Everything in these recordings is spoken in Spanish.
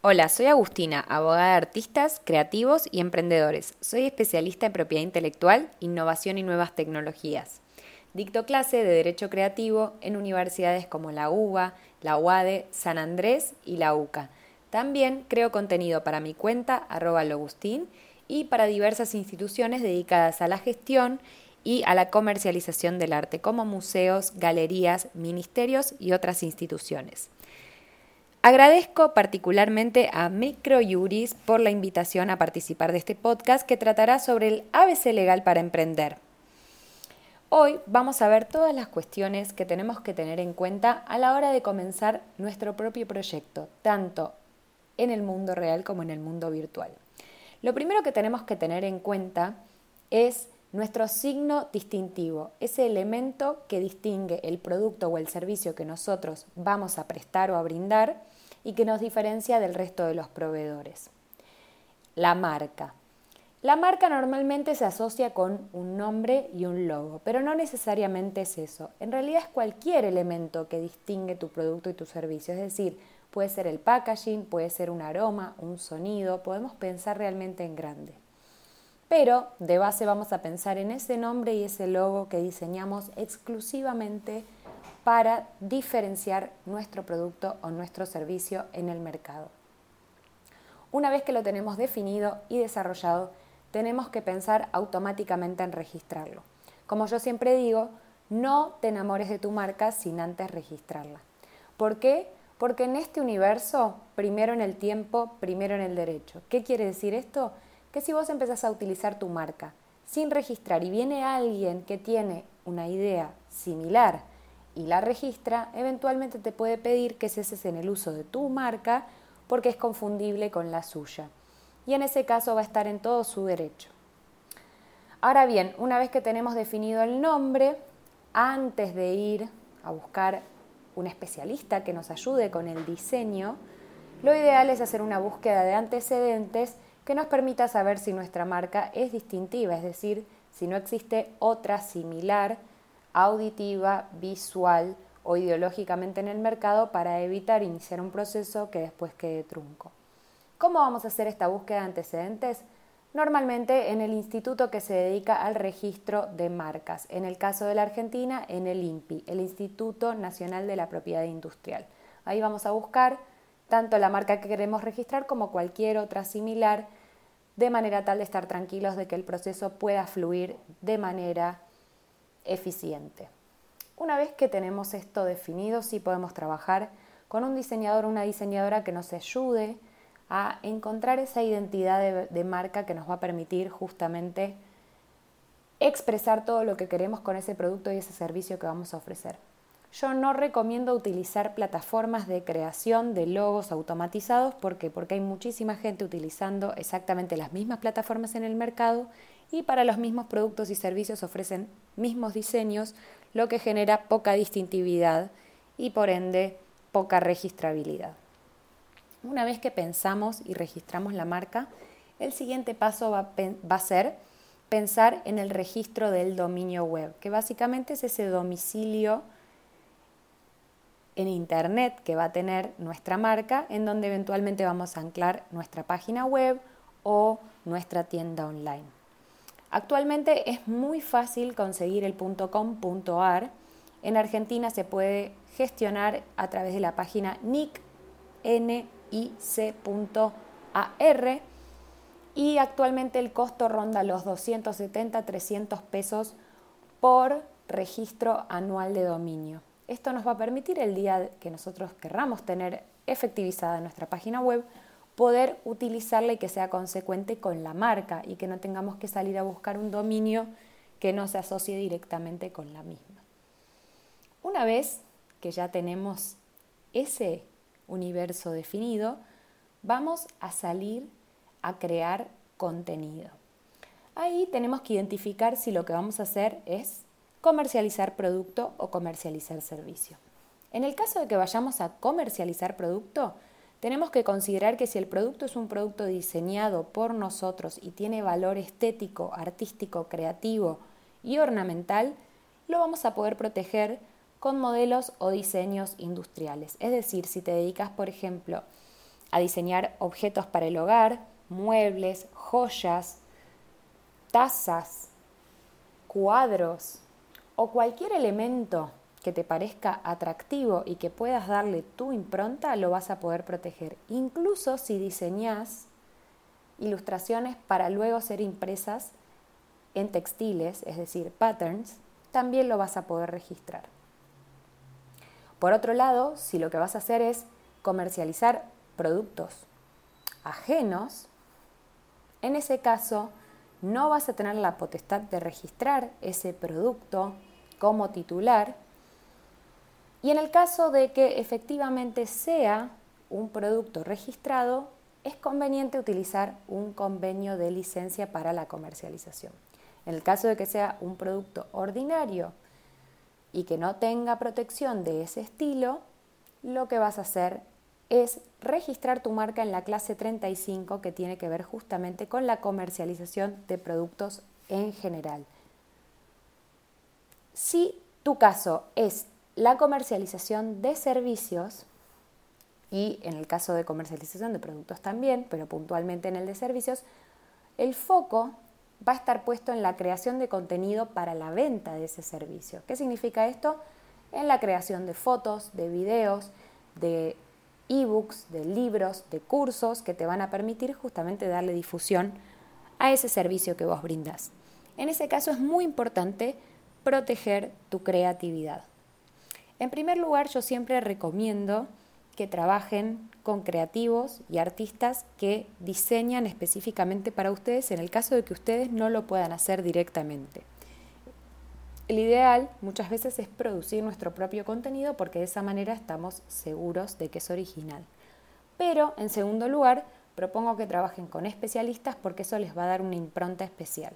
Hola, soy Agustina, abogada de artistas, creativos y emprendedores. Soy especialista en propiedad intelectual, innovación y nuevas tecnologías. Dicto clase de Derecho Creativo en universidades como la UBA, la UADE, San Andrés y la UCA. También creo contenido para mi cuenta, arroba logustín, y para diversas instituciones dedicadas a la gestión y a la comercialización del arte, como museos, galerías, ministerios y otras instituciones. Agradezco particularmente a Microjuris por la invitación a participar de este podcast que tratará sobre el ABC legal para emprender. Hoy vamos a ver todas las cuestiones que tenemos que tener en cuenta a la hora de comenzar nuestro propio proyecto, tanto en el mundo real como en el mundo virtual. Lo primero que tenemos que tener en cuenta es nuestro signo distintivo, ese elemento que distingue el producto o el servicio que nosotros vamos a prestar o a brindar y que nos diferencia del resto de los proveedores. La marca. La marca normalmente se asocia con un nombre y un logo, pero no necesariamente es eso. En realidad es cualquier elemento que distingue tu producto y tu servicio, es decir, puede ser el packaging, puede ser un aroma, un sonido, podemos pensar realmente en grande. Pero de base vamos a pensar en ese nombre y ese logo que diseñamos exclusivamente para diferenciar nuestro producto o nuestro servicio en el mercado. Una vez que lo tenemos definido y desarrollado, tenemos que pensar automáticamente en registrarlo. Como yo siempre digo, no te enamores de tu marca sin antes registrarla. ¿Por qué? Porque en este universo, primero en el tiempo, primero en el derecho. ¿Qué quiere decir esto? Que si vos empezás a utilizar tu marca sin registrar y viene alguien que tiene una idea similar, y la registra, eventualmente te puede pedir que ceses en el uso de tu marca porque es confundible con la suya. Y en ese caso va a estar en todo su derecho. Ahora bien, una vez que tenemos definido el nombre, antes de ir a buscar un especialista que nos ayude con el diseño, lo ideal es hacer una búsqueda de antecedentes que nos permita saber si nuestra marca es distintiva, es decir, si no existe otra similar auditiva, visual o ideológicamente en el mercado para evitar iniciar un proceso que después quede trunco. ¿Cómo vamos a hacer esta búsqueda de antecedentes? Normalmente en el instituto que se dedica al registro de marcas, en el caso de la Argentina, en el INPI, el Instituto Nacional de la Propiedad Industrial. Ahí vamos a buscar tanto la marca que queremos registrar como cualquier otra similar, de manera tal de estar tranquilos de que el proceso pueda fluir de manera eficiente. Una vez que tenemos esto definido, sí podemos trabajar con un diseñador o una diseñadora que nos ayude a encontrar esa identidad de, de, marca que nos va a permitir justamente expresar todo lo que queremos con ese producto y ese servicio que vamos a ofrecer. Yo no recomiendo utilizar plataformas de creación de logos automatizados. ¿Por qué? Porque hay muchísima gente utilizando exactamente las mismas plataformas en el mercado y para los mismos productos y servicios ofrecen mismos diseños, lo que genera poca distintividad y por ende poca registrabilidad. Una vez que pensamos y registramos la marca, el siguiente paso va, a ser pensar en el registro del dominio web, que básicamente es ese domicilio en Internet que va a tener nuestra marca, en donde eventualmente vamos a anclar nuestra página web o nuestra tienda online. Actualmente es muy fácil conseguir el .com.ar. En Argentina se puede gestionar a través de la página nic.ar y actualmente el costo ronda los 270-300 pesos por registro anual de dominio. Esto nos va a permitir el día que nosotros querramos tener efectivizada nuestra página web, poder utilizarla y que sea consecuente con la marca y que no tengamos que salir a buscar un dominio que no se asocie directamente con la misma. Una vez que ya tenemos ese universo definido, vamos a salir a crear contenido. Ahí tenemos que identificar si lo que vamos a hacer es comercializar producto o comercializar servicio. En el caso de que vayamos a comercializar producto, tenemos que considerar que si el producto es un producto diseñado por nosotros y tiene valor estético, artístico, creativo y ornamental, lo vamos a poder proteger con modelos o diseños industriales. Es decir, si te dedicas, por ejemplo, a diseñar objetos para el hogar, muebles, joyas, tazas, cuadros o cualquier elemento que te parezca atractivo y que puedas darle tu impronta, lo vas a poder proteger. Incluso si diseñas ilustraciones para luego ser impresas en textiles, es decir, patterns, también lo vas a poder registrar. Por otro lado, si lo que vas a hacer es comercializar productos ajenos, en ese caso no vas a tener la potestad de registrar ese producto como titular y en el caso de que efectivamente sea un producto registrado, es conveniente utilizar un convenio de licencia para la comercialización. En el caso de que sea un producto ordinario y que no tenga protección de ese estilo, lo que vas a hacer es registrar tu marca en la clase 35 que tiene que ver justamente con la comercialización de productos en general. Si tu caso es la comercialización de servicios, y en el caso de comercialización de productos también, pero puntualmente en el de servicios, el foco va a estar puesto en la creación de contenido para la venta de ese servicio. ¿Qué significa esto? En la creación de fotos, de videos, de ebooks, de libros, de cursos que te van a permitir justamente darle difusión a ese servicio que vos brindas. En ese caso es muy importante proteger tu creatividad. En primer lugar, yo siempre recomiendo que trabajen con creativos y artistas que diseñan específicamente para ustedes en el caso de que ustedes no lo puedan hacer directamente. El ideal muchas veces es producir nuestro propio contenido porque de esa manera estamos seguros de que es original. Pero, en segundo lugar, propongo que trabajen con especialistas porque eso les va a dar una impronta especial.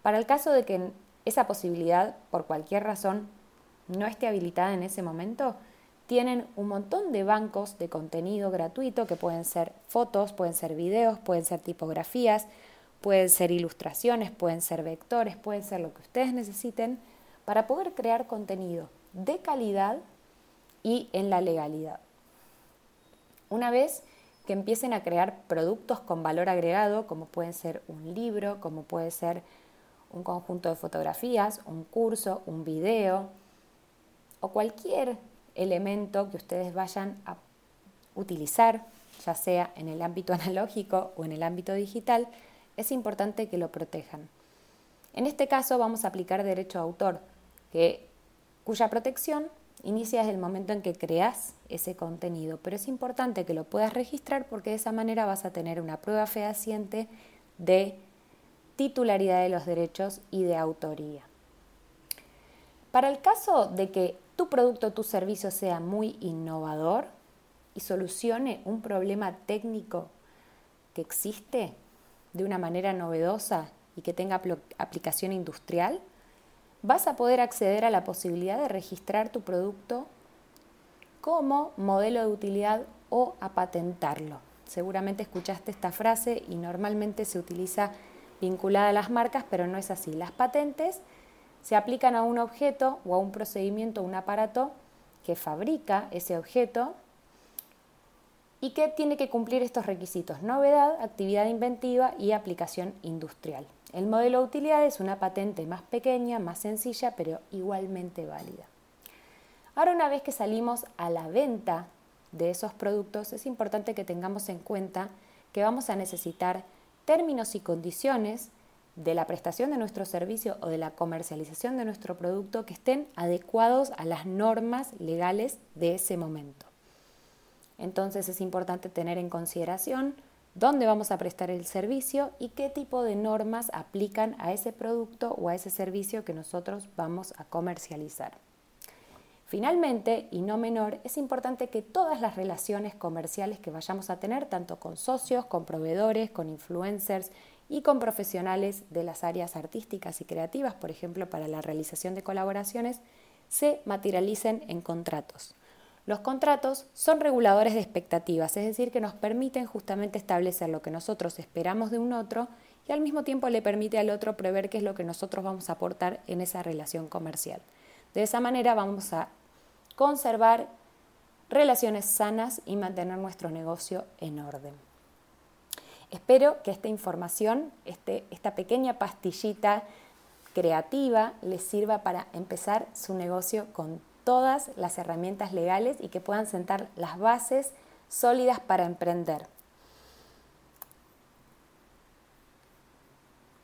Para el caso de que esa posibilidad, por cualquier razón, no esté habilitada en ese momento, tienen un montón de bancos de contenido gratuito que pueden ser fotos, pueden ser videos, pueden ser tipografías, pueden ser ilustraciones, pueden ser vectores, pueden ser lo que ustedes necesiten para poder crear contenido de calidad y en la legalidad. Una vez que empiecen a crear productos con valor agregado, como pueden ser un libro, como puede ser un conjunto de fotografías, un curso, un video o cualquier elemento que ustedes vayan a utilizar, ya sea en el ámbito analógico o en el ámbito digital, es importante que lo protejan. En este caso vamos a aplicar derecho a autor, cuya protección inicia desde el momento en que creas ese contenido, pero es importante que lo puedas registrar porque de esa manera vas a tener una prueba fehaciente de titularidad de los derechos y de autoría. Para el caso de que tu producto o tu servicio sea muy innovador y solucione un problema técnico que existe de una manera novedosa y que tenga aplicación industrial, vas a poder acceder a la posibilidad de registrar tu producto como modelo de utilidad o a patentarlo. Seguramente escuchaste esta frase y normalmente se utiliza vinculada a las marcas, pero no es así. Las patentes se aplican a un objeto o a un procedimiento un aparato que fabrica ese objeto y que tiene que cumplir estos requisitos, novedad, actividad inventiva y aplicación industrial. El modelo de utilidad es una patente más pequeña, más sencilla, pero igualmente válida. Ahora una vez que salimos a la venta de esos productos, es importante que tengamos en cuenta que vamos a necesitar términos y condiciones de la prestación de nuestro servicio o de la comercialización de nuestro producto que estén adecuados a las normas legales de ese momento. Entonces es importante tener en consideración dónde vamos a prestar el servicio y qué tipo de normas aplican a ese producto o a ese servicio que nosotros vamos a comercializar. Finalmente, y no menor, es importante que todas las relaciones comerciales que vayamos a tener, tanto con socios, con proveedores, con influencers y con profesionales de las áreas artísticas y creativas, por ejemplo, para la realización de colaboraciones, se materialicen en contratos. Los contratos son reguladores de expectativas, es decir, que nos permiten justamente establecer lo que nosotros esperamos de un otro y al mismo tiempo le permite al otro prever qué es lo que nosotros vamos a aportar en esa relación comercial. De esa manera vamos a conservar relaciones sanas y mantener nuestro negocio en orden. Espero que esta información, este, esta pequeña pastillita creativa, les sirva para empezar su negocio con todas las herramientas legales y que puedan sentar las bases sólidas para emprender.